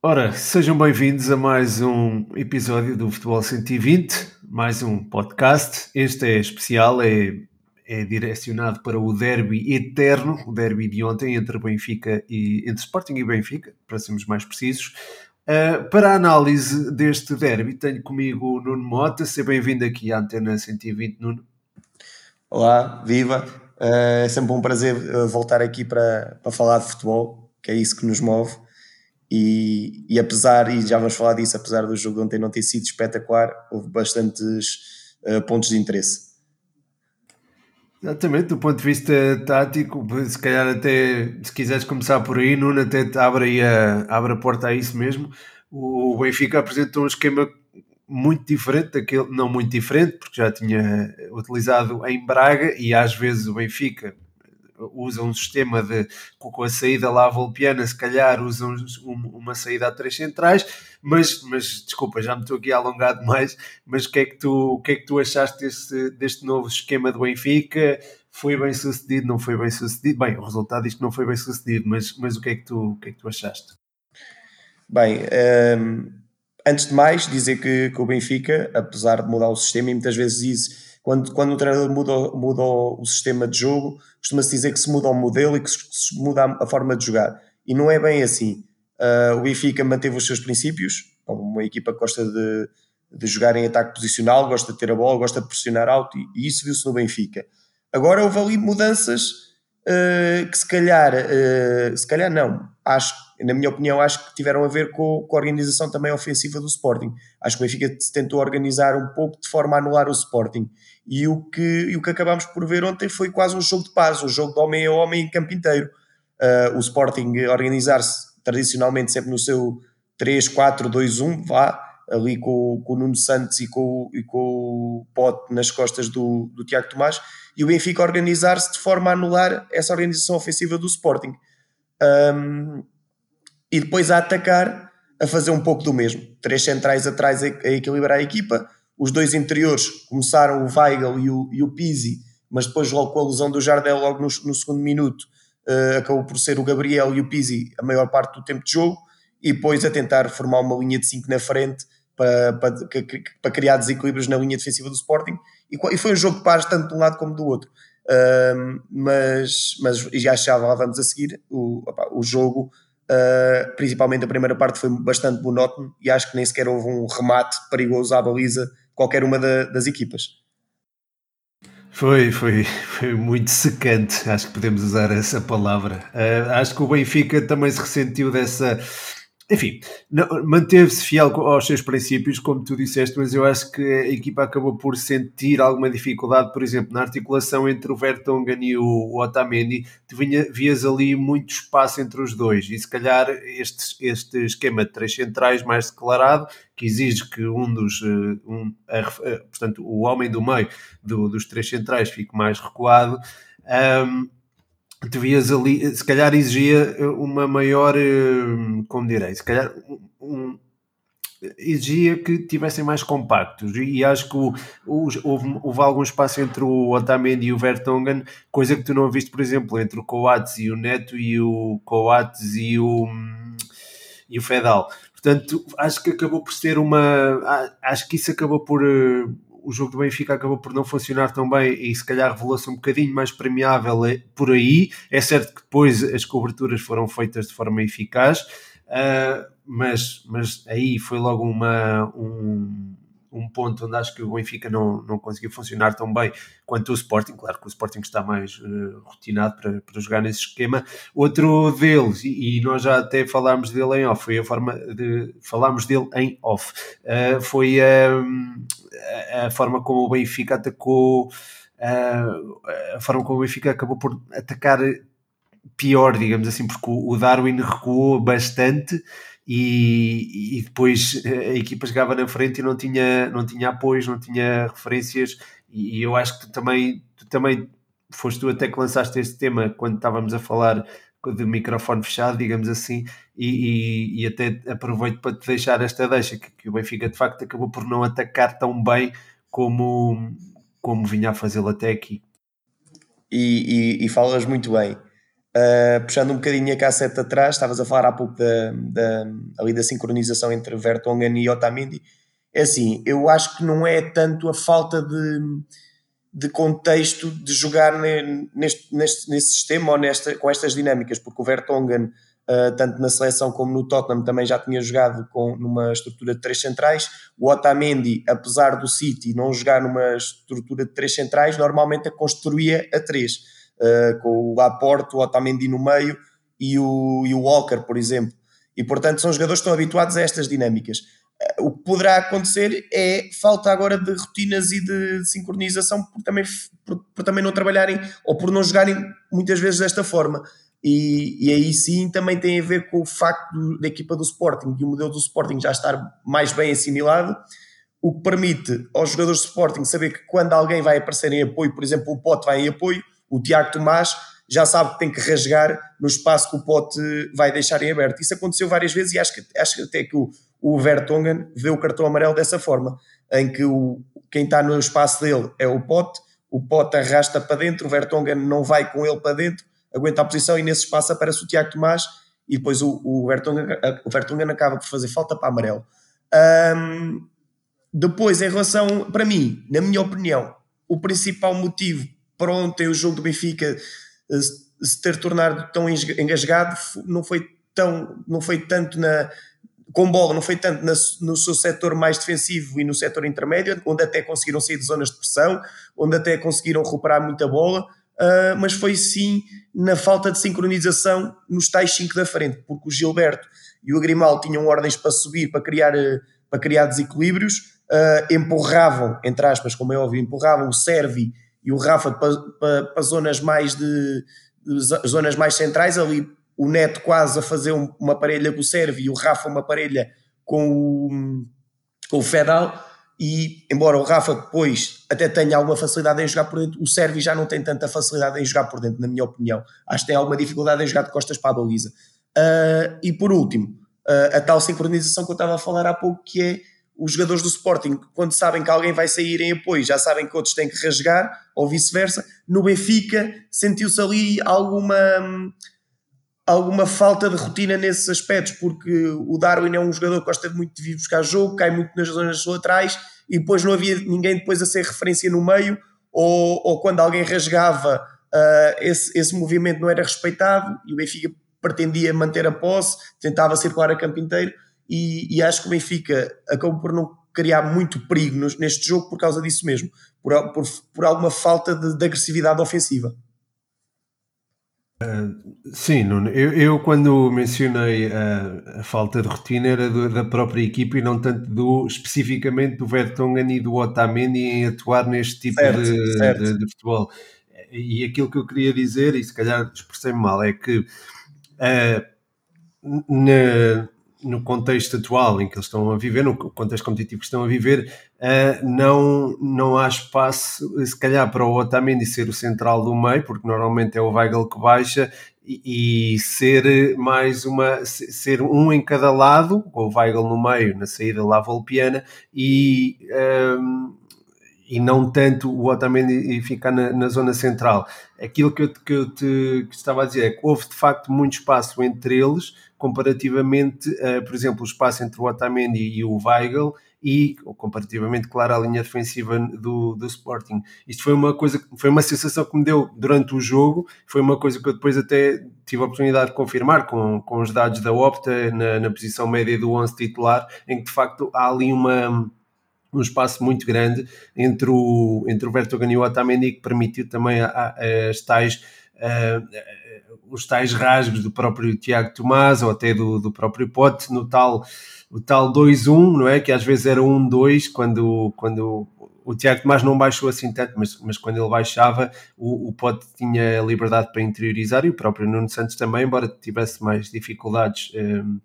Ora, sejam bem-vindos a mais um episódio do Futebol 120, mais um podcast. Este é especial, é, é direcionado para o derby eterno, o derby de ontem entre Benfica e entre Sporting e Benfica, para sermos mais precisos. Uh, para a análise deste derby, tenho comigo o Nuno Mota. Seja bem-vindo aqui à Antena 120, Nuno. Olá, viva! Uh, é sempre um prazer ah, voltar aqui para, para falar de futebol, que é isso que nos move. E, e, apesar, e já vamos falar disso, apesar do jogo ontem não ter sido espetacular, houve bastantes uh, pontos de interesse. Exatamente, do ponto de vista tático, se calhar até, se quiseres começar por aí, Nuno até abre, a, abre a porta a isso mesmo. O Benfica apresentou um esquema muito diferente daquele, não muito diferente, porque já tinha utilizado em Braga e às vezes o Benfica, usa um sistema de com a saída lá volpiana, se calhar usam uma saída a três centrais, mas, mas desculpa, já me estou aqui a alongar demais, mas o que é que tu, o que é que tu achaste deste, deste novo esquema do Benfica? Foi bem sucedido, não foi bem sucedido? Bem, o resultado diz que não foi bem sucedido, mas, mas o, que é que tu, o que é que tu achaste? Bem, um, antes de mais, dizer que, que o Benfica, apesar de mudar o sistema, e muitas vezes diz quando, quando o treinador muda, muda o sistema de jogo, costuma-se dizer que se muda o modelo e que se muda a forma de jogar. E não é bem assim. Uh, o Benfica manteve os seus princípios, como uma equipa que gosta de, de jogar em ataque posicional, gosta de ter a bola, gosta de pressionar alto, e, e isso viu-se no Benfica. Agora houve ali mudanças uh, que se calhar, uh, se calhar não, acho, na minha opinião, acho que tiveram a ver com, com, a organização também ofensiva do Sporting. Acho que o Benfica se tentou organizar um pouco de forma a anular o Sporting. E o que, e o que acabámos por ver ontem foi quase um jogo de paz, um jogo de homem a homem em campo inteiro. Uh, o Sporting organizar-se tradicionalmente sempre no seu 3-4-2-1, vá, ali com, com, o Nuno Santos e com, e com o Pote nas costas do, do Tiago Tomás, e o Benfica organizar-se de forma a anular essa organização ofensiva do Sporting. Um, e depois a atacar, a fazer um pouco do mesmo. Três centrais atrás a, equilibrar a equipa, os dois interiores começaram o Weigl e o, e o Pizzi, mas depois logo com a lesão do Jardel logo no, no segundo minuto uh, acabou por ser o Gabriel e o Pizzi a maior parte do tempo de jogo. E depois a tentar formar uma linha de 5 na frente para, para, para, criar desequilíbrios na linha defensiva do Sporting. E, e foi um jogo de pares tanto de um lado como do outro. Uh, mas, mas já já lá vamos a seguir o, opa, o jogo uh, principalmente a primeira parte foi bastante monótono e acho que nem sequer houve um remate perigoso à baliza qualquer uma da, das equipas. Foi, foi, foi muito secante, acho que podemos usar essa palavra. Uh, acho que o Benfica também se ressentiu dessa, enfim, manteve-se fiel aos seus princípios, como tu disseste, mas eu acho que a equipa acabou por sentir alguma dificuldade, por exemplo, na articulação entre o Vertonghen e o Otamendi, tu vinha, vias ali muito espaço entre os dois, e se calhar este, este esquema de três centrais mais declarado, que exige que um dos, eh, um, a, a, portanto, o homem do meio do, dos três centrais fique mais recuado, um, devias ali, se calhar exigia uma maior, eh, como direi, se calhar um, exigia que tivessem mais compactos e acho que o, o, houve, houve algum espaço entre o Otamendi e o Vertonghen, coisa que tu não viste, por exemplo, entre o Coates e o Neto e o Coates e o, e o Fedal. Portanto, acho que acabou por ser uma. Acho que isso acabou por eh, o jogo do Benfica acabou por não funcionar tão bem e se calhar revelou-se um bocadinho mais premiável eh, por aí. É certo que depois as coberturas foram feitas de forma eficaz, uh, mas, mas aí foi logo uma, um, um ponto onde acho que o Benfica não, não conseguiu funcionar tão bem quanto o Sporting. Claro que o Sporting está mais uh, rotinado para, para jogar nesse esquema. Outro deles, e, e, nós já até falámos dele em off, foi a forma de falámos dele em off, uh, foi a, a forma como o Benfica atacou. Uh, a forma como o Benfica acabou por atacar pior, digamos assim, porque o Darwin recuou bastante e, e, depois a equipa chegava na frente e não tinha, não tinha apoios, não tinha referências e, eu acho que tu também, também foste tu até que lançaste este tema quando estávamos a falar de microfone fechado, digamos assim, e, e, e, até aproveito para te deixar esta deixa, que, que, o Benfica de facto acabou por não atacar tão bem como, como vinha a fazê-lo até aqui. E, e, falas muito bem. Uh, puxando um bocadinho a cassete atrás, estavas a falar há pouco da, da, ali da sincronização entre Vertonghen e Otamendi. É assim, eu acho que não é tanto a falta de, de contexto de jogar neste, neste, nesse sistema ou nesta, com estas dinâmicas, porque o Vertonghen, uh, tanto na seleção como no Tottenham, também já tinha jogado com, numa estrutura de três centrais. O Otamendi, apesar do City não jogar numa estrutura de três centrais, normalmente a construía a três, uh, com o Laporte, o Otamendi no meio e o, e o Walker, por exemplo. E portanto são jogadores que estão habituados a estas dinâmicas o que poderá acontecer é falta agora de rotinas e de sincronização por também, por, por também não trabalharem ou por não jogarem muitas vezes desta forma. E, e, aí sim também tem a ver com o facto da equipa do Sporting e o modelo do Sporting já estar mais bem assimilado, o que permite aos jogadores do Sporting saber que quando alguém vai aparecer em apoio, por exemplo, o Pote vai em apoio, o Tiago Tomás já sabe que tem que rasgar no espaço que o Pote vai deixar em aberto. Isso aconteceu várias vezes e acho que, acho até que o, o Vertonghen vê o cartão amarelo dessa forma, em que o, quem está no espaço dele é o Pote, o Pote arrasta para dentro, o Vertonghen não vai com ele para dentro, aguenta a posição e nesse espaço aparece o Tiago Tomás e depois o, o, Vertonghen, o Vertonghen acaba por fazer falta para amarelo. Um, depois, em relação, para mim, na minha opinião, o principal motivo para ontem o jogo do Benfica eh, se ter tornado tão engasgado não foi tão não foi tanto na com bola, não foi tanto no seu setor mais defensivo e no setor intermédio, onde até conseguiram sair de zonas de pressão, onde até conseguiram recuperar muita bola, uh, mas foi sim na falta de sincronização nos tais 5 da frente, porque o Gilberto e o Grimal tinham ordens para subir, para criar, para criar desequilíbrios, uh, empurravam, entre aspas, como é óbvio, empurravam o Servi e o Rafa para, zonas mais de, de zonas mais centrais ali o Neto quase a fazer um, uma parelha com o Servi e o Rafa uma parelha com o, com o Fedal e embora o Rafa depois até tenha alguma facilidade em jogar por dentro, o Servi já não tem tanta facilidade em jogar por dentro, na minha opinião. Acho que tem alguma dificuldade em jogar de costas para a baliza. Uh, e por último, uh, a tal sincronização que eu estava a falar há pouco, que é os jogadores do Sporting, quando sabem que alguém vai sair em apoio, já sabem que outros têm que rasgar, ou vice-versa. No Benfica, sentiu-se ali alguma alguma falta de rotina nesses aspectos, porque o Darwin é um jogador que gosta muito de vir buscar jogo, cai muito nas zonas laterais e depois não havia ninguém depois a ser referência no meio, ou, ou quando alguém rasgava, uh, esse, esse movimento não era respeitado e o Benfica pretendia manter a posse, tentava circular a campo inteiro e, e acho que o Benfica acabou por não criar muito perigo neste jogo por causa disso mesmo, por, por, por alguma falta de, de agressividade ofensiva. Uh, sim, Nuno, eu, eu, quando mencionei a, a falta de rotina era do, da própria equipa e não tanto do especificamente do Vertonghen e do Otamendi em atuar neste tipo certo, de, certo. De, de, futebol. E aquilo que eu queria dizer, e se calhar expressei-me mal, é que uh, na, no contexto atual em que eles estão a viver, no contexto competitivo que estão a viver, uh, não, não há espaço, se calhar, para o Otamendi ser o central do meio, porque normalmente é o Weigl que baixa, e, e ser mais uma, ser um em cada lado, com o Weigl no meio, na saída lá Volpiana, e, um, ehm, e não tanto o Otamendi ficar na, na, zona central. Aquilo que eu, que eu te que estava a dizer é que houve de facto muito espaço entre eles, comparativamente, uh, por exemplo, o espaço entre o Otamendi e o Weigl e comparativamente, claro, à linha defensiva do, do Sporting. Isto foi uma coisa, foi uma sensação que me deu durante o jogo, foi uma coisa que eu depois até tive a oportunidade de confirmar com, com os dados da Opta na, na posição média do 11 titular, em que de facto há ali uma um espaço muito grande entre o, entre o Vertonghen e o Otamendi que permitiu também as tais os tais rasgos do próprio Tiago Tomás ou até do, do próprio Pote no tal, tal 2-1, não é? Que às vezes era 1-2 quando, quando o Tiago Tomás não baixou assim tanto, mas, mas quando ele baixava, o, o Pote tinha liberdade para interiorizar e o próprio Nuno Santos também, embora tivesse mais dificuldades um,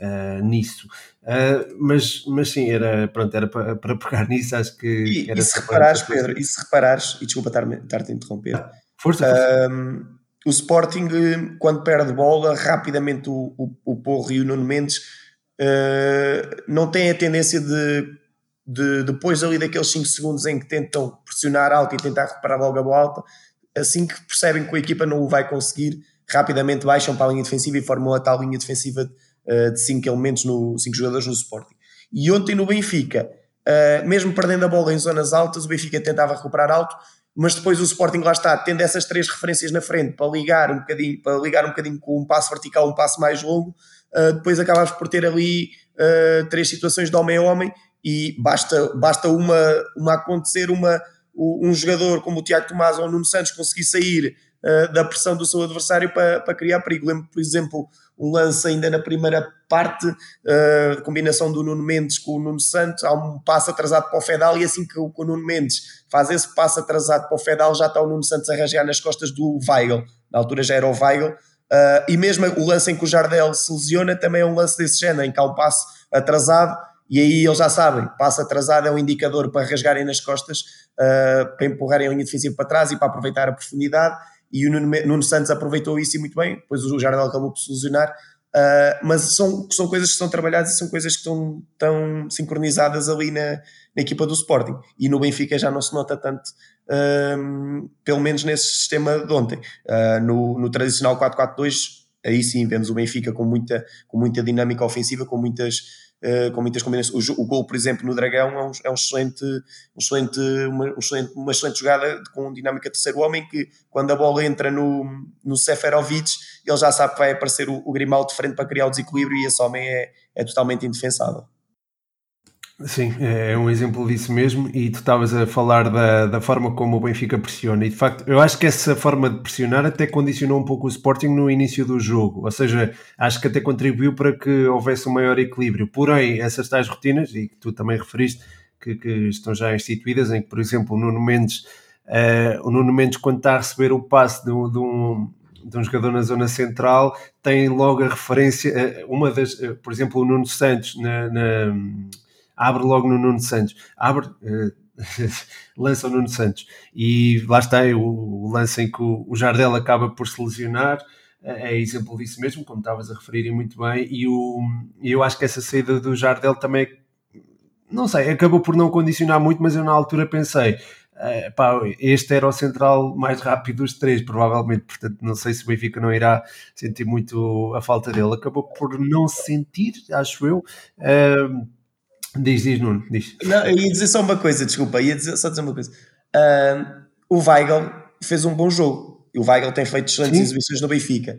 uh, nisso. Uh, mas, mas sim, era, pronto, era para, para pegar nisso, acho que. E, e se reparares, Pedro, e se reparares, e desculpa estar-te a interromper. Força, força. Um, o Sporting, quando perde bola, rapidamente o, o, o Porro e o Nuno Mendes uh, não têm a tendência de, de, depois ali daqueles 5 segundos em que tentam pressionar alto e tentar recuperar logo a bola alta, assim que percebem que a equipa não o vai conseguir, rapidamente baixam para a linha defensiva e formam a tal linha defensiva uh, de 5 elementos, no, 5 jogadores no Sporting. E ontem no Benfica, uh, mesmo perdendo a bola em zonas altas, o Benfica tentava recuperar alto, mas depois o Sporting lá está, tendo essas três referências na frente para ligar um bocadinho, para ligar um bocadinho com um passo vertical, um passo mais longo, uh, depois acabas por ter ali três situações de homem a homem e basta, basta uma, uma acontecer, uma, um jogador como o Tiago Tomás ou o Nuno Santos conseguir sair uh, da pressão do seu adversário para, para criar perigo. Lembro, por exemplo, um lance ainda na primeira parte, uh, combinação do Nuno Mendes com o Nuno Santos, há um passo atrasado para o Fedal e assim que o, o Nuno Mendes faz esse passo atrasado para o Fedal, já está o Nuno Santos a rasgar nas costas do Weigl, na altura já era o Weigl, uh, e mesmo o lance em que o Jardel se lesiona também é um lance desse género, em que há um passo atrasado e aí eles já sabem, passo atrasado é um indicador para rasgarem nas costas, uh, para empurrarem a linha defensiva para trás e para aproveitar a profundidade e o Nuno, Nuno Santos aproveitou isso e muito bem, depois o Jardel acabou por solucionar, uh, mas são, são coisas que são trabalhadas e são coisas que estão tão sincronizadas ali na, na equipa do Sporting, e no Benfica já não se nota tanto, uh, pelo menos nesse sistema de ontem. Uh, no, no tradicional 4-4-2, aí sim vemos o Benfica com muita, com muita dinâmica ofensiva, com muitas eh, com muitas combinações. O, o gol, por exemplo, no Dragão é um, é um excelente, um excelente, uma, um excelente, uma excelente jogada com dinâmica terceiro homem que quando a bola entra no, no Seferovic ele já sabe que vai aparecer o, o Grimaldo de frente para criar o desequilíbrio e esse homem é, é totalmente indefensável. Sim, é um exemplo disso mesmo. E tu estavas a falar da, da forma como o Benfica pressiona. E de facto, eu acho que essa forma de pressionar até condicionou um pouco o Sporting no início do jogo. Ou seja, acho que até contribuiu para que houvesse um maior equilíbrio. Porém, essas tais rotinas, e que tu também referiste, que, que estão já instituídas, em que, por exemplo, o Nuno Mendes, uh, o Nuno Mendes quando está a receber o passe de, de um de um jogador na zona central tem logo a referência, eh, uma das, eh, por exemplo, o Nuno Santos na, na abre logo no Nuno Santos, abre, uh, lança o Nuno Santos. E lá está o, o lance em que o, o Jardel acaba por se lesionar. É exemplo disso mesmo, como estavas a referir muito bem, e o, eu acho que essa saída do Jardel também, não sei, acabou por não condicionar muito, mas eu na altura pensei, uh, pá, este era o central mais rápido dos três, provavelmente, portanto não sei se o Benfica não irá sentir muito a falta dele, acabou por não sentir, acho eu, uh, Diz, diz, Nuno, diz. Não, eu ia dizer só uma coisa, desculpa, ia dizer, só dizer uma coisa. O Weigl fez um bom jogo. E o Weigl tem feito excelentes Sim. exibições no Benfica.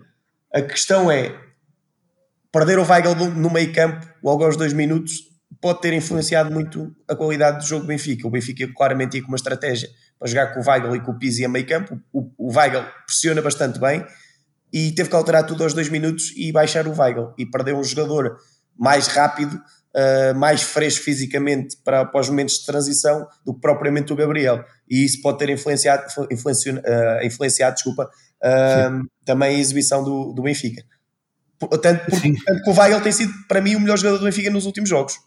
A questão é, perder o Weigl no meio campo, logo aos dois minutos, pode ter influenciado muito a qualidade do jogo do Benfica. O Benfica claramente ia com uma estratégia para jogar com o Weigl e com o Pizzi a meio campo. O, o Weigl pressiona bastante bem e teve que alterar tudo aos dois minutos e baixar o Weigl. E perdeu um jogador mais rápido uh, mais fresco fisicamente para, para os momentos de transição do que propriamente o Gabriel. E isso pode ter influenciado, influenciado, uh, influenciado desculpa, uh, também a exibição do, do Benfica. Tanto, por, tanto que o Weigl tem sido, para mim, o melhor jogador do Benfica nos últimos jogos.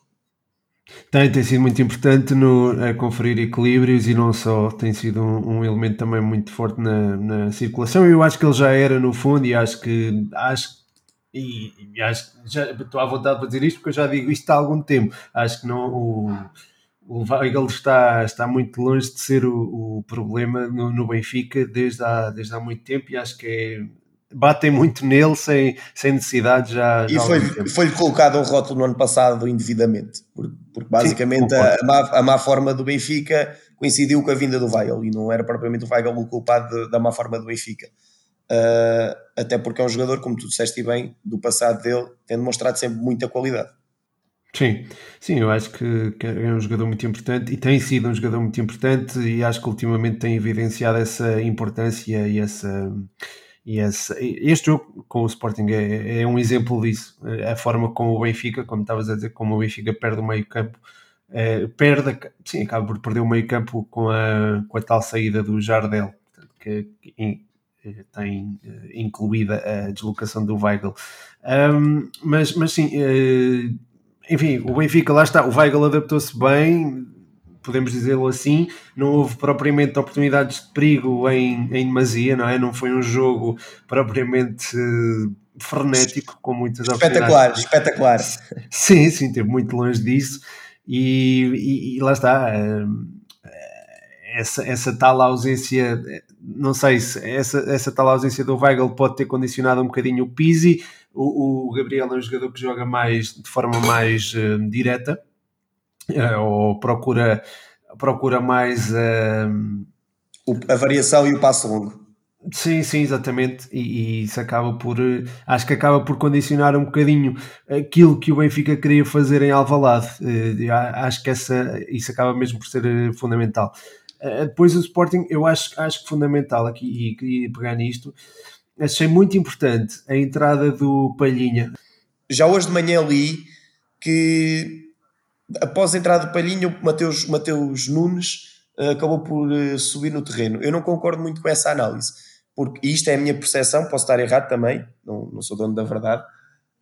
Tem, tem sido muito importante no, a conferir equilíbrios e não só, tem sido um, um elemento também muito forte na, na, circulação. Eu acho que ele já era no fundo e acho que acho e, e acho que já estou à vontade para dizer isto porque eu já digo isto há algum tempo. Acho que não o, o Weigl está, está muito longe de ser o, o problema no, no, Benfica desde há, desde há muito tempo e acho que é, batem muito nele sem, sem necessidade já. E foi-lhe foi colocado um rótulo no ano passado indevidamente, porque, porque basicamente Sim, a, a, má, a má forma do Benfica coincidiu com a vinda do Weigl e não era propriamente o Weigl o culpado de, da má forma do Benfica. Uh, até porque é um jogador, como tu disseste bem, do passado dele, tem demonstrado sempre muita qualidade. Sim, sim, eu acho que, que, é um jogador muito importante e tem sido um jogador muito importante e acho que ultimamente tem evidenciado essa importância e essa. E essa, este jogo com o Sporting é, é um exemplo disso. A forma como o Benfica, como estavas a dizer, como o Benfica perde o meio campo, é, perde, sim, acaba por perder o meio campo com a, com a tal saída do Jardel, que tem uh, incluída a deslocação do Weigl. Um, mas, mas sim, uh, enfim, o Benfica lá está, o Weigl adaptou-se bem, podemos dizê-lo assim, não houve propriamente oportunidades de perigo em, em demasia, não é? Não foi um jogo propriamente uh, frenético, com muitas espetacular, Espetacular, espetacular. Sim, sim, esteve muito longe disso e, e, e lá está essa, essa tal ausência, não sei se essa, essa tal ausência do Weigl pode ter condicionado um bocadinho o Pizzi. O, o Gabriel é um jogador que joga mais de forma mais uh, direta, uh, ou procura, procura mais uh, a variação e o passo longo. Sim, sim, exatamente. E, e, isso acaba por. Acho que acaba por condicionar um bocadinho aquilo que o Benfica queria fazer em Alvalade. Acho que essa, isso acaba mesmo por ser fundamental. Depois o Sporting, eu acho, acho que fundamental aqui, e queria pegar nisto, achei muito importante a entrada do Palhinha. Já hoje de manhã li que após a entrada do Palhinha, o Mateus, Mateus Nunes uh, acabou por uh, subir no terreno. Eu não concordo muito com essa análise, porque isto é a minha percepção, posso estar errado também, não, não sou dono da verdade.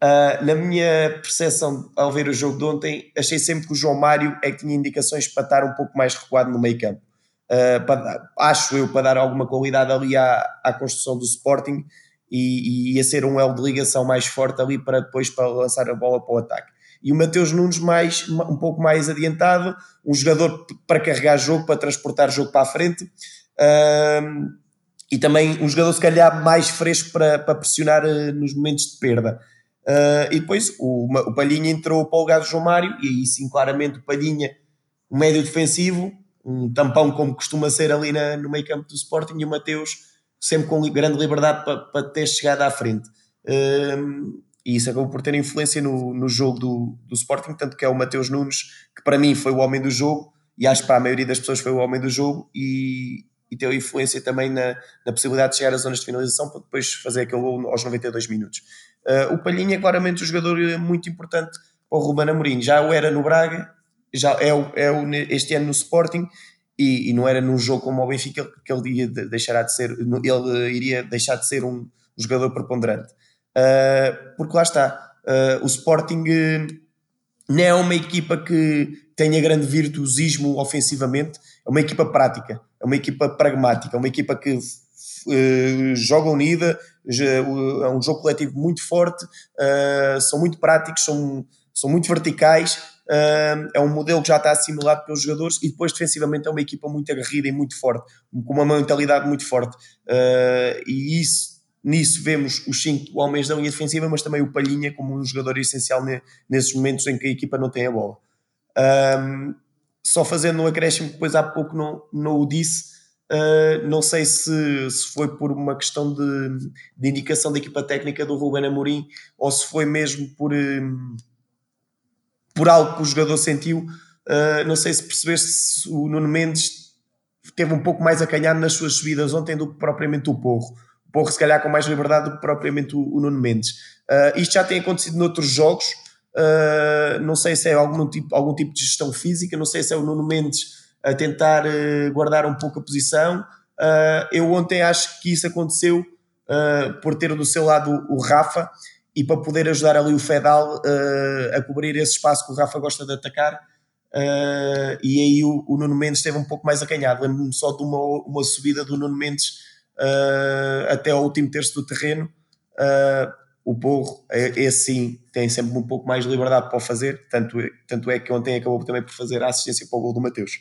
Uh, na minha percepção, ao ver o jogo de ontem, achei sempre que o João Mário é que tinha indicações para estar um pouco mais recuado no meio campo uh, para, acho eu, para dar alguma qualidade ali à, à construção do Sporting e, e ia ser um elo de ligação mais forte ali para depois para lançar a bola para o ataque. E o Mateus Nunes mais, um pouco mais adiantado, um jogador para carregar jogo, para transportar jogo para a frente. Uh, e também um jogador se calhar mais fresco para, para pressionar uh, nos momentos de perda. Uh, e depois o, o Palhinha entrou para o lugar do João Mário, e aí sim, claramente, o Palhinha, o médio defensivo, um tampão como costuma ser ali na, no meio campo do Sporting e o Mateus sempre com grande liberdade para, para ter chegado à frente. Um, e isso acabou por ter influência no, no jogo do, do Sporting, tanto que é o Mateus Nunes, que para mim foi o homem do jogo, e acho que para a maioria das pessoas foi o homem do jogo, e, e teve influência também na, na possibilidade de chegar às zonas de finalização para depois fazer aquele gol aos 92 minutos. Uh, o Palhinha é claramente um jogador muito importante para o Ruben Amorim, já o era no Braga já é, é o, este ano no Sporting e, e, não era num jogo como o Benfica que ele iria deixar de ser ele iria deixar de ser um jogador preponderante. Uh, porque lá está uh, o Sporting uh, não é uma equipa que tenha grande virtuosismo ofensivamente é uma equipa prática é uma equipa pragmática é uma equipa que joga unida é um jogo coletivo muito forte são muito práticos são, são muito verticais é um modelo que já está assimilado pelos jogadores e depois defensivamente é uma equipa muito aguerrida e muito forte, com uma mentalidade muito forte. Uh, e isso, nisso vemos os cinco homens da linha defensiva, mas também o Palhinha como um jogador essencial ne, nesses momentos em que a equipa não tem a bola. Um, só fazendo um acréscimo, depois há pouco não, não o disse. Uh, não sei se, se foi por uma questão de, de indicação da equipa técnica do Ruben Amorim ou se foi mesmo por, por algo que o jogador sentiu. Uh, não sei se percebeste se o Nuno Mendes teve um pouco mais acanhado nas suas subidas ontem do que propriamente o Porro. O Porro, se calhar, com mais liberdade do que propriamente o, o Nuno Mendes. Uh, isto já tem acontecido noutros jogos. Uh, não sei se é algum tipo, algum tipo de gestão física, não sei se é o Nuno Mendes a tentar guardar um pouco a posição. eu ontem acho que isso aconteceu por ter do seu lado o Rafa e para poder ajudar ali o Fedal uh, a cobrir esse espaço que o Rafa gosta de atacar. Uh, e aí o, o, Nuno Mendes esteve um pouco mais acanhado. Lembro-me só de uma, uma subida do Nuno Mendes uh, até ao último terço do terreno. o Porro, esse sim, tem sempre um pouco mais de liberdade para o fazer. Tanto, tanto é que ontem acabou também por fazer a assistência para o gol do Mateus.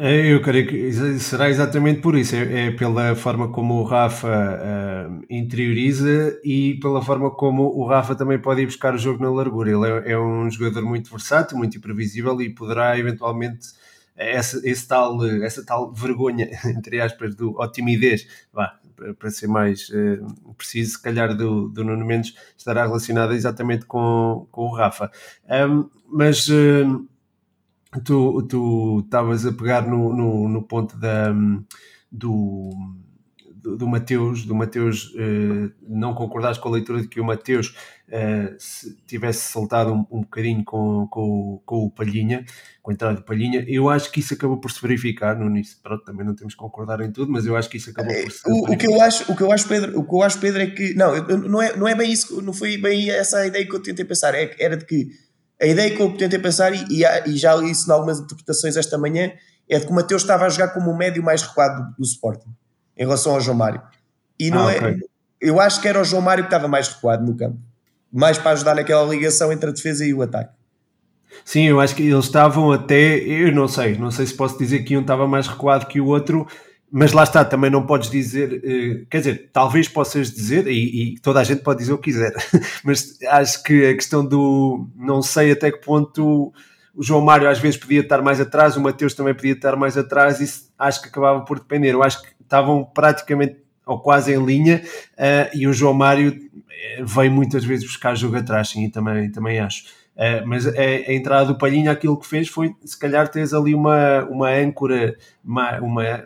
É, eu creio que será exatamente por isso, é, é pela forma como o Rafa uh, interioriza e pela forma como o Rafa também pode ir buscar o jogo na largura. Ele é, é um jogador muito versátil, muito imprevisível e poderá eventualmente essa, esse tal, essa tal vergonha, entre aspas, do, ou timidez, vá, para ser mais uh, preciso, se calhar do, do Nuno Mendes estará relacionada exatamente com, com o Rafa. Um, mas. Uh, tu tu estavas a pegar no, no, no ponto da, do, do, do Mateus, do Mateus uh, não concordares com a leitura de que o Mateus uh, tivesse saltado um, um bocadinho com, com, com o Palhinha, com a entrada do Palhinha. Eu acho que isso acabou por se verificar no início. Pronto, também não temos que concordar em tudo, mas eu acho que isso acabou por se o, verificar. O que eu acho, o que eu acho, Pedro, o que eu acho, Pedro, é que não, não é, não é bem isso, não foi bem essa a ideia que eu tentei pensar, é, era de que a ideia que eu tentei pensar, e, e, já li isso em algumas interpretações esta manhã, é de que o Mateus estava a jogar como o médio mais recuado do, do Sporting, em relação ao João Mário. E não ah, é. Okay. Eu acho que era o João Mário que estava mais recuado no campo, mais para ajudar naquela ligação entre a defesa e o ataque. Sim, eu acho que eles estavam até, eu não sei, não sei se posso dizer que um estava mais recuado que o outro, mas lá está, também não podes dizer, eh, quer dizer, talvez possas dizer, e, e, toda a gente pode dizer o que quiser, mas acho que a questão do, não sei até que ponto o João Mário às vezes podia estar mais atrás, o Mateus também podia estar mais atrás, isso acho que acabava por depender, eu acho que estavam praticamente ou quase em linha, uh, e o João Mário eh, veio muitas vezes buscar jogo atrás, sim, também, também acho. Uh, mas a, a, entrada do Palhinha, aquilo que fez foi, se calhar, teres ali uma, uma âncora, uma, uma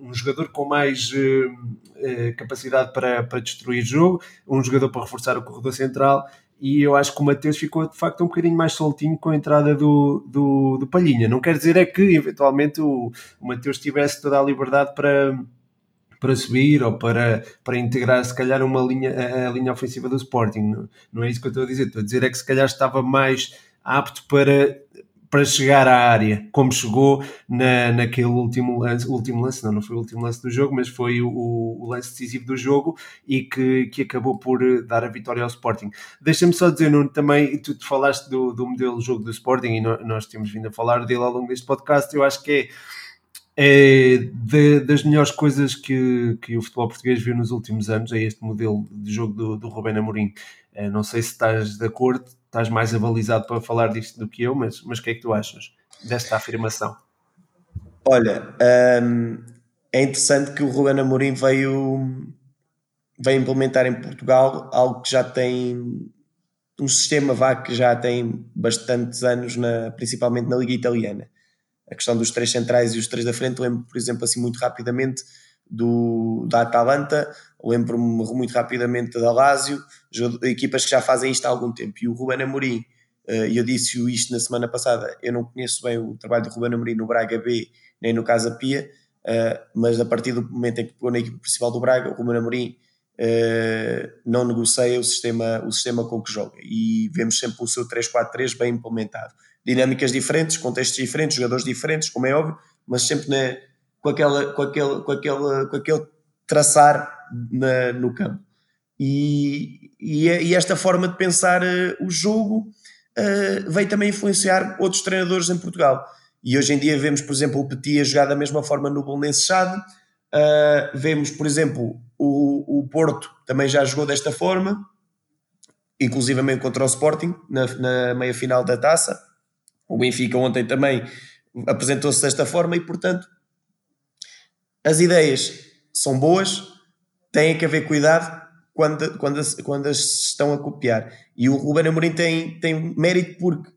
um jogador com mais uh, uh, capacidade para, para destruir o jogo, um jogador para reforçar o corredor central, e eu acho que o Mateus ficou de facto um bocadinho mais soltinho com a entrada do, do, do Palhinha. Não quer dizer é que eventualmente o, o Mateus tivesse toda a liberdade para para subir ou para, para integrar se calhar uma linha, a, linha ofensiva do Sporting. Não, não é isso que eu estou a dizer. Estou a dizer é que se calhar estava mais apto para para chegar à área, como chegou na, naquele último lance, último lance, não, não foi o último lance do jogo, mas foi o, o lance decisivo do jogo e que, que acabou por dar a vitória ao Sporting. Deixa-me só dizer, Nuno, também, tu, falaste do, do modelo de jogo do Sporting e nós, nós temos vindo a falar dele ao longo deste podcast, eu acho que é é de, das melhores coisas que, que o futebol português viu nos últimos anos, é este modelo de jogo do, do Rubén Amorim. É, não sei se estás de acordo, estás mais avalizado para falar disto do que eu, mas, mas o que é que tu achas desta afirmação? Olha, hum, é interessante que o Rubén Amorim veio, veio implementar em Portugal algo que já tem um sistema vá que já tem bastantes anos, na, principalmente na Liga Italiana a questão dos três centrais e os três da frente, lembro, por exemplo, assim muito rapidamente do, da Atalanta, lembro-me muito rapidamente da Lazio, equipas que já fazem isto há algum tempo. E o Ruben Amorim, eh, e eu disse isto na semana passada, eu não conheço bem o trabalho do Ruben Amorim no Braga B, nem no Casa Pia, eh, mas a partir do momento em que pegou na equipe principal do Braga, o Ruben Amorim eh, não negocia o sistema, o sistema com que joga e vemos sempre o seu 3-4-3 bem implementado dinâmicas diferentes, contextos diferentes, jogadores diferentes, como é óbvio, mas sempre na, com, aquela, com, aquele, com, aquele, com aquele traçar na, no campo. E, e, e, esta forma de pensar uh, o jogo uh, veio também influenciar outros treinadores em Portugal. E hoje em dia vemos, por exemplo, o Petit a jogar da mesma forma no Bolonense Chade, uh, vemos, por exemplo, o, o Porto também já jogou desta forma, inclusivamente contra o Sporting, na, na meia final da taça. O Benfica ontem também apresentou-se desta forma e, portanto, as ideias são boas, têm que haver cuidado quando, quando, quando as estão a copiar. E o Ruben Amorim tem, tem mérito porque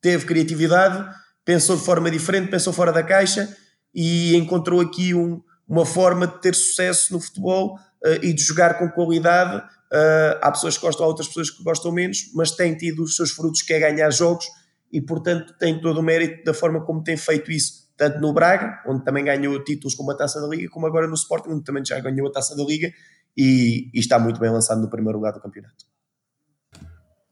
teve criatividade, pensou de forma diferente, pensou fora da caixa e encontrou aqui um, uma forma de ter sucesso no futebol uh, e de jogar com qualidade. Uh, há pessoas que gostam, há outras pessoas que gostam menos, mas tem tido os seus frutos que é ganhar jogos e, portanto, tem todo o mérito da forma como tem feito isso, tanto no Braga, onde também ganhou títulos como a Taça da Liga, como agora no Sporting, onde também já ganhou a Taça da Liga e, e está muito bem lançado no primeiro lugar do campeonato.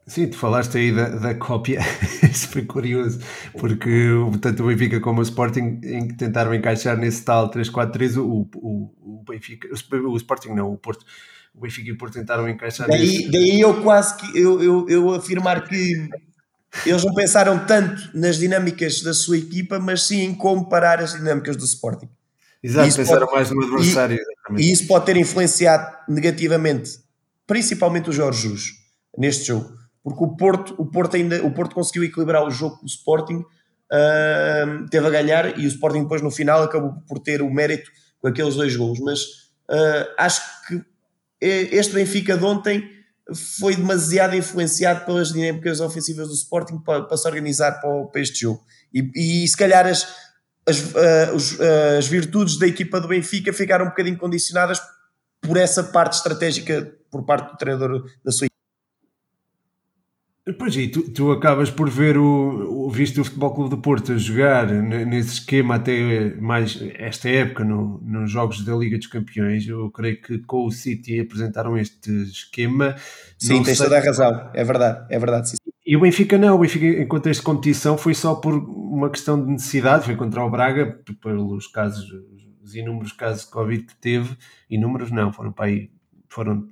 Sim, tu falaste aí da, da cópia, isso foi curioso, porque tanto o Benfica como o Sporting tentaram encaixar nesse tal 3-4-3, o, o, o Benfica, o, Sporting não, o Porto, o Benfica e o Porto tentaram encaixar daí, nesse... daí eu quase que, eu, eu, eu afirmar que eles não pensaram tanto nas dinâmicas da sua equipa, mas sim em como parar as dinâmicas do Sporting. Exato, pensaram pode, mais no adversário. E, e, isso pode ter influenciado negativamente, principalmente o Jorge Jus, neste jogo. Porque o Porto, o Porto ainda o Porto conseguiu equilibrar o jogo com o Sporting, uh, teve a ganhar e o Sporting depois no final acabou por ter o mérito com aqueles dois gols. Mas uh, acho que este Benfica de ontem foi demasiado influenciado pelas dinâmicas ofensivas do Sporting para, para se organizar para, para, este jogo. E, e se calhar as, as, uh, as virtudes da equipa do Benfica ficaram um bocadinho condicionadas por essa parte estratégica por parte do treinador da sua equipa. Pois e tu, tu acabas por ver o, o visto o Futebol Clube do Porto a jogar nesse esquema até mais esta época no, nos jogos da Liga dos Campeões. Eu creio que com o City apresentaram este esquema. Sim, tens sei... toda a razão, é verdade, é verdade. Sim. E o Benfica não, o Benfica em contexto de competição foi só por uma questão de necessidade, foi contra o Braga, pelos casos, os inúmeros casos de Covid que teve, inúmeros não, foram para aí, foram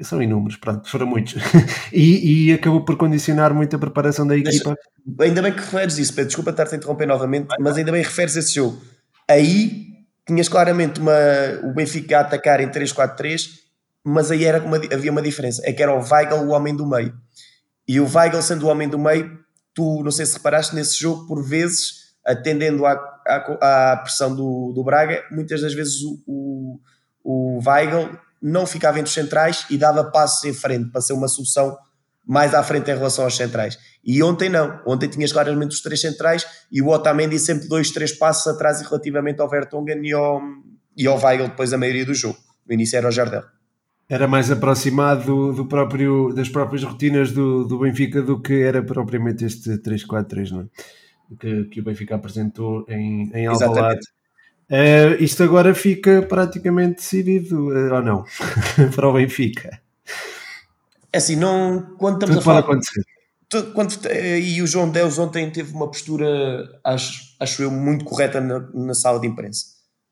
são inúmeros, pronto, foram muitos. e, e, acabou por condicionar muito a preparação da equipa. ainda bem que referes isso, Pedro, desculpa estar-te a interromper novamente, mas ainda bem que referes esse jogo. Aí tinhas claramente uma, o Benfica a atacar em 3-4-3, mas aí era uma, havia uma diferença, é que era o Weigl o homem do meio. E o Weigl sendo o homem do meio, tu não sei se reparaste nesse jogo, por vezes, atendendo à, à, à pressão do, do Braga, muitas das vezes o, o, o Weigl não ficava entre os centrais e dava passos em frente para ser uma solução mais à frente em relação aos centrais. E ontem não. Ontem tinhas claramente os três centrais e o Otamendi sempre dois, três passos atrás relativamente ao Vertonghen e ao, e ao Weigl depois a maioria do jogo. No início era o Jardel. Era mais aproximado do próprio, das próprias rotinas do, do Benfica do que era propriamente este 3-4-3, não é? Que, que o Benfica apresentou em, em Alvalade. Uh, isto agora fica praticamente decidido, uh, ou não? para o Benfica. É assim, não. Quando estamos Tudo a falar. Acontecer. Quando, eh, e o João Deus ontem teve uma postura, acho, acho eu, muito correta na, na sala de imprensa.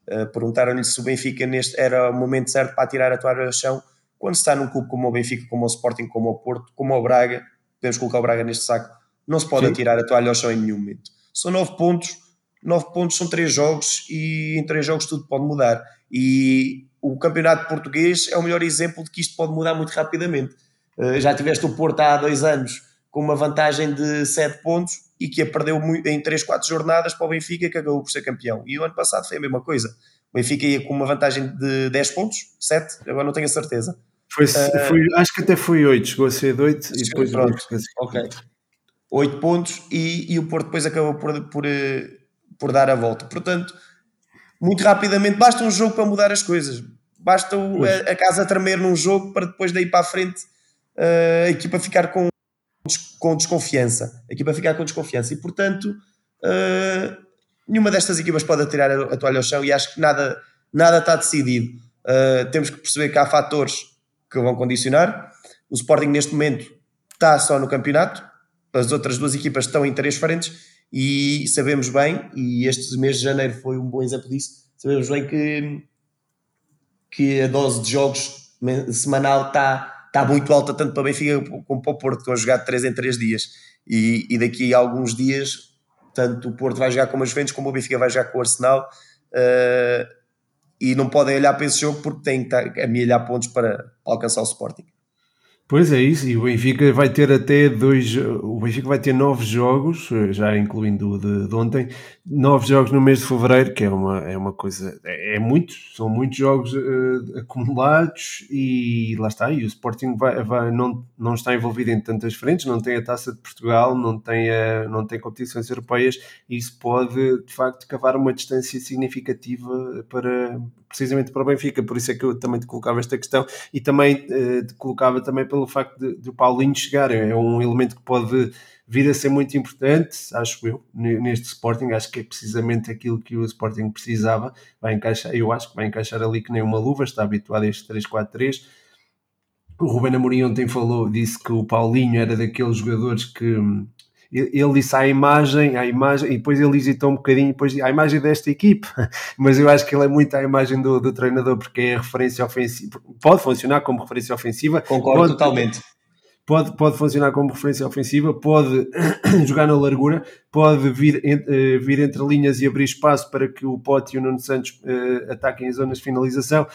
Uh, Perguntaram-lhe se o Benfica neste era o momento certo para tirar a toalha ao chão. Quando está num clube como o Benfica, como o Sporting, como o Porto, como o Braga, podemos colocar o Braga neste saco, não se pode Sim. atirar a toalha ao chão em nenhum momento. São nove pontos, nove pontos são três jogos e em três jogos tudo pode mudar. E o campeonato português é o melhor exemplo de que isto pode mudar muito rapidamente. Uh, já tiveste o Porto há dois anos com uma vantagem de 7 pontos e que a perdeu em 3, 4 jornadas para o Benfica que acabou por ser campeão. E o ano passado foi a mesma coisa. O Benfica ia com uma vantagem de 10 pontos, 7, agora não tenho a certeza. Foi, uh, foi, acho que até foi 8, chegou a ser de 8 e depois pronto, ok. 8 pontos e, e o Porto depois acabou por, por, eh, por dar a volta. Portanto, muito rapidamente, basta um jogo para mudar as coisas. Basta o, a, a, casa tremer num jogo para depois daí para a frente uh, a equipa ficar com com desconfiança. A equipa ficar com desconfiança. E, portanto, uh, nenhuma destas equipas pode atirar a, toalha ao chão e acho que nada, nada está decidido. Uh, temos que perceber que há fatores que vão condicionar. O Sporting, neste momento, está só no campeonato. As outras duas equipas estão em três frentes e sabemos bem, e este mês de janeiro foi um bom exemplo disso, sabemos bem que, que a dose de jogos semanal está está muito alta tanto para Benfica como para o Porto, que vão jogar de 3 em 3 dias. E, e daqui a alguns dias, tanto o Porto vai jogar com as Juventus, como o Benfica vai jogar com o Arsenal. Uh, e não podem olhar para esse jogo porque têm que amelhar pontos para alcançar o Sporting. Pois é isso, e o Benfica vai ter até dois. O Benfica vai ter nove jogos, já incluindo o de, de ontem, nove jogos no mês de fevereiro, que é uma, é uma coisa. É, é muito, são muitos jogos uh, acumulados e lá está. E o Sporting vai, vai, não, não está envolvido em tantas frentes, não tem a taça de Portugal, não tem, a, não tem competições europeias, e isso pode de facto cavar uma distância significativa para, precisamente para o Benfica. Por isso é que eu também te colocava esta questão e também uh, te colocava também pelo facto de, de o Paulinho chegar. É um elemento que pode vir a ser muito importante, acho eu, neste Sporting. Acho que é precisamente aquilo que o Sporting precisava. Vai encaixar, eu acho que vai encaixar ali que nem uma luva, está habituado a este 3-4-3. O Ruben Amorim ontem falou, disse que o Paulinho era daqueles jogadores que ele disse à imagem, à imagem, e depois ele hesitou um bocadinho, depois à imagem desta equipe, mas eu acho que ele é muito à imagem do, do treinador, porque é referência ofensiva, pode funcionar como referência ofensiva. Concordo pode, totalmente. Pode, pode funcionar como referência ofensiva, pode jogar na largura, pode vir, eh, vir entre linhas e abrir espaço para que o Pote e o Nuno Santos uh, ataquem as zonas de finalização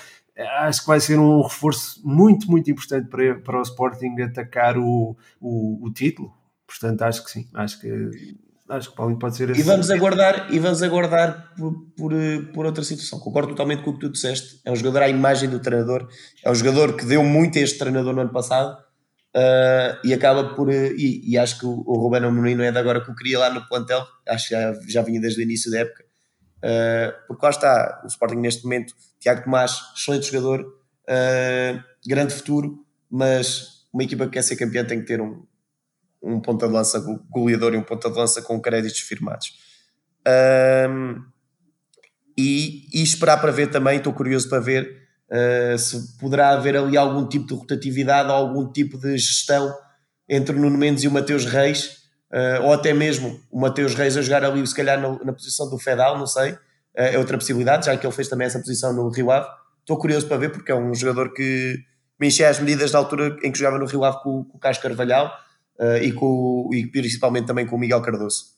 acho que vai ser um reforço muito, muito importante para, para o Sporting atacar o, o, o título, Portanto, acho que sim, acho que acho que Paulinho pode ser assim. E vamos aguardar, e vamos aguardar por, por, por, outra situação. Concordo totalmente com o que tu disseste. É um jogador à imagem do treinador, é um jogador que deu muito a este treinador no ano passado uh, e acaba por. E, e, acho que o, o Ruben Amorim não é de agora que o queria lá no plantel, acho que já, já vinha desde o início da época. Uh, porque lá está, o Sporting neste momento, Tiago Tomás, excelente jogador, uh, grande futuro, mas uma equipa que quer ser campeã tem que ter um, um ponta de lança goleador e um ponta de lança com créditos firmados. E, e, esperar para ver também, estou curioso para ver uh, se poderá haver ali algum tipo de rotatividade algum tipo de gestão entre o Nuno Mendes e o Mateus Reis, uh, ou até mesmo o Mateus Reis a jogar ali, se calhar na, na posição do Fedal, não sei, uh, é outra possibilidade, já que ele fez também essa posição no Rio Ave. Estou curioso para ver porque é um jogador que, me enchia as medidas da altura em que jogava no Rio Ave com, com o Carlos Carvalhal e, com, e principalmente também com o Miguel Cardoso.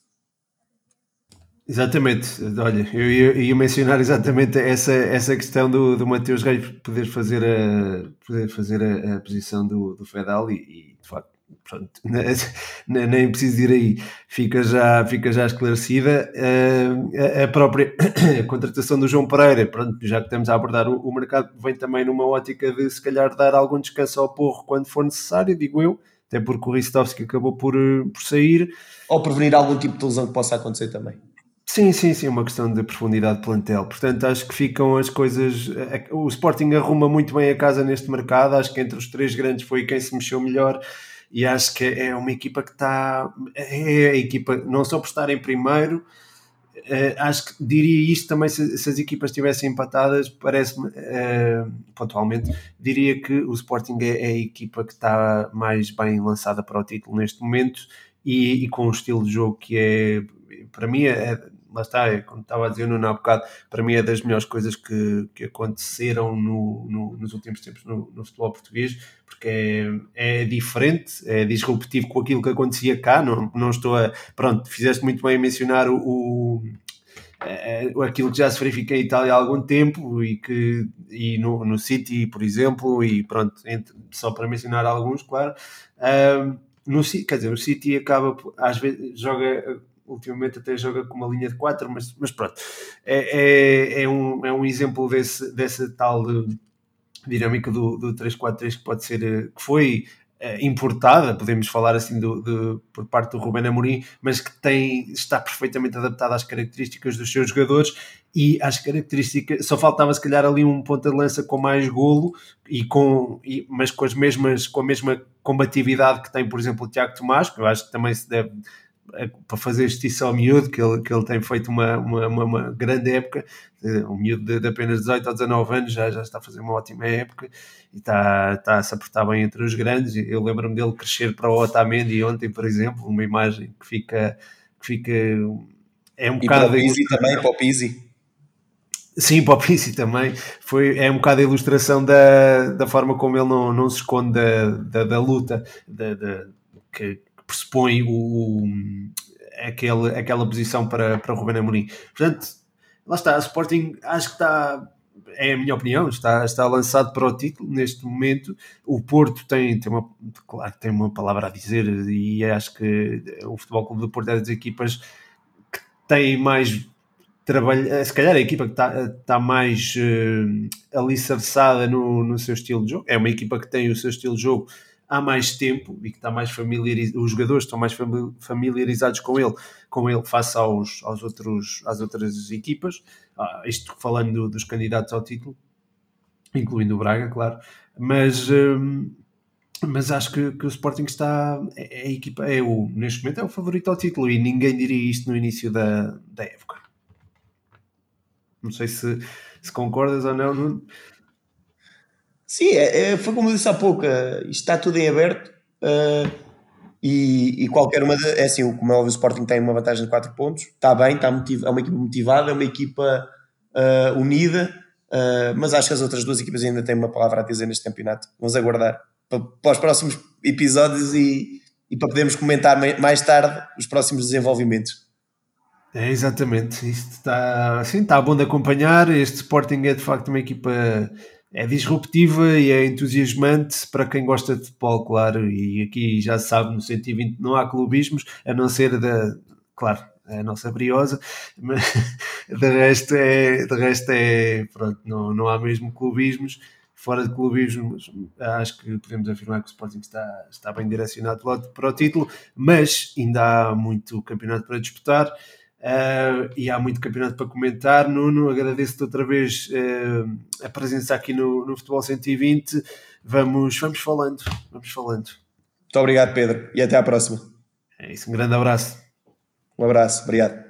Exatamente, olha, eu ia, ia, mencionar exatamente essa, essa questão do, do Mateus Reis poder fazer a, poder fazer a, a posição do, do Fedal e, e, de facto, pronto, nem preciso ir aí, fica já, fica já esclarecida. A, a própria contratação do João Pereira, pronto, já que estamos a abordar o, o mercado, vem também numa ótica de se calhar dar algum descanso ao porro quando for necessário, digo eu, até porque o Ristovski acabou por, por sair. Ou prevenir algum tipo de lesão que possa acontecer também. Sim, sim, sim, uma questão de profundidade de plantel. Portanto, acho que ficam as coisas. O Sporting arruma muito bem a casa neste mercado. Acho que entre os três grandes foi quem se mexeu melhor. E acho que é uma equipa que está. É a equipa, não só por estar em primeiro, eh, acho que diria isto também se, se as equipas estivessem empatadas, parece-me, uh, pontualmente, diria que o Sporting é, é, a equipa que está mais bem lançada para o título neste momento e, e com um estilo de jogo que é, para mim, é, lá está, é, como estava a dizer no há bocado, para mim é das melhores coisas que, que aconteceram no, no, nos últimos tempos no, no, futebol português, porque é, é diferente, é disruptivo com aquilo que acontecia cá, não, não estou a... Pronto, fizeste muito bem mencionar o, o é, aquilo que já se verifica em Itália há algum tempo e que e no, no City, por exemplo, e pronto, entre, só para mencionar alguns, claro. Um, no, quer dizer, o City acaba, às vezes, joga ultimamente até joga com uma linha de 4, mas, mas pronto, é, é, é, um, é um exemplo desse, dessa tal dinâmica do, do 3-4-3 que pode ser, eh, que foi eh, importada, podemos falar assim do, por parte do Ruben Amorim, mas que tem, está perfeitamente adaptada às características dos seus jogadores e às características, só faltava se calhar ali um ponta de lança com mais golo e com, e, mas com as mesmas, com a mesma combatividade que tem, por exemplo, o Tiago Tomás, que eu acho que também se deve para fazer justiça ao miúdo, que ele, que ele tem feito uma, uma, uma, uma grande época, um miúdo de, de, apenas 18 ou 19 anos já, já está a fazer uma ótima época e está, está a se apertar bem entre os grandes. Eu lembro-me dele crescer para o Otamendi ontem, por exemplo, uma imagem que fica. Que fica é um e bocado. Para o Pizzi também, para o Pizzi. Sim, para o Pizzi também. Foi, é um bocado a ilustração da, da forma como ele não, não se esconde da, da, da luta da, da que, pressupõe o, o, aquele, aquela posição para, para Ruben Amorim. Portanto, lá está, o Sporting acho que está, é a minha opinião, está, está lançado para o título neste momento. O Porto tem, tem, uma, claro, tem uma palavra a dizer e acho que o Futebol Clube do Porto é das equipas que tem mais trabalho, se calhar a equipa que está, está mais uh, alicerçada no, no seu estilo de jogo. É uma equipa que tem o seu estilo de jogo há mais tempo e que está mais familiarizado, os jogadores estão mais familiarizados com ele, com ele face aos, aos outros, às outras equipas, ah, isto falando dos candidatos ao título, incluindo o Braga, claro, mas, hum, mas acho que, que, o Sporting está, é, é, a equipa, é o, neste momento é o favorito ao título e ninguém diria isto no início da, da época. Não sei se, se concordas ou não, Nuno. Sim, é, é, foi como disse há pouco, uh, está tudo em aberto uh, e, e, qualquer uma, de, é assim, como é óbvio, o Sporting tem uma vantagem de 4 pontos, está bem, está motiv, é uma equipa motivada, é uma equipa uh, unida, mas acho que as outras duas equipas ainda têm uma palavra a dizer neste campeonato. Vamos aguardar para, para os próximos episódios e, e para podermos comentar mais tarde os próximos desenvolvimentos. É, exatamente, isto está, assim, está bom de acompanhar. Este Sporting é de facto uma equipa é disruptiva e é entusiasmante para quem gosta de futebol, claro. E aqui já se sabe, no 120 não há clubismos, a não ser da, claro, a nossa briosa, mas de resto é, de resto é pronto, não, não há mesmo clubismos. Fora de clubismos, acho que podemos afirmar que o Sporting está, está bem direcionado para o título, mas ainda há muito campeonato para disputar. Uh, e há muito campeonato para comentar. Nuno, agradeço-te outra vez uh, a presença aqui no, no Futebol 120. Vamos, vamos falando, vamos falando. Muito obrigado, Pedro, e até à próxima. É isso, um grande abraço. Um abraço, obrigado.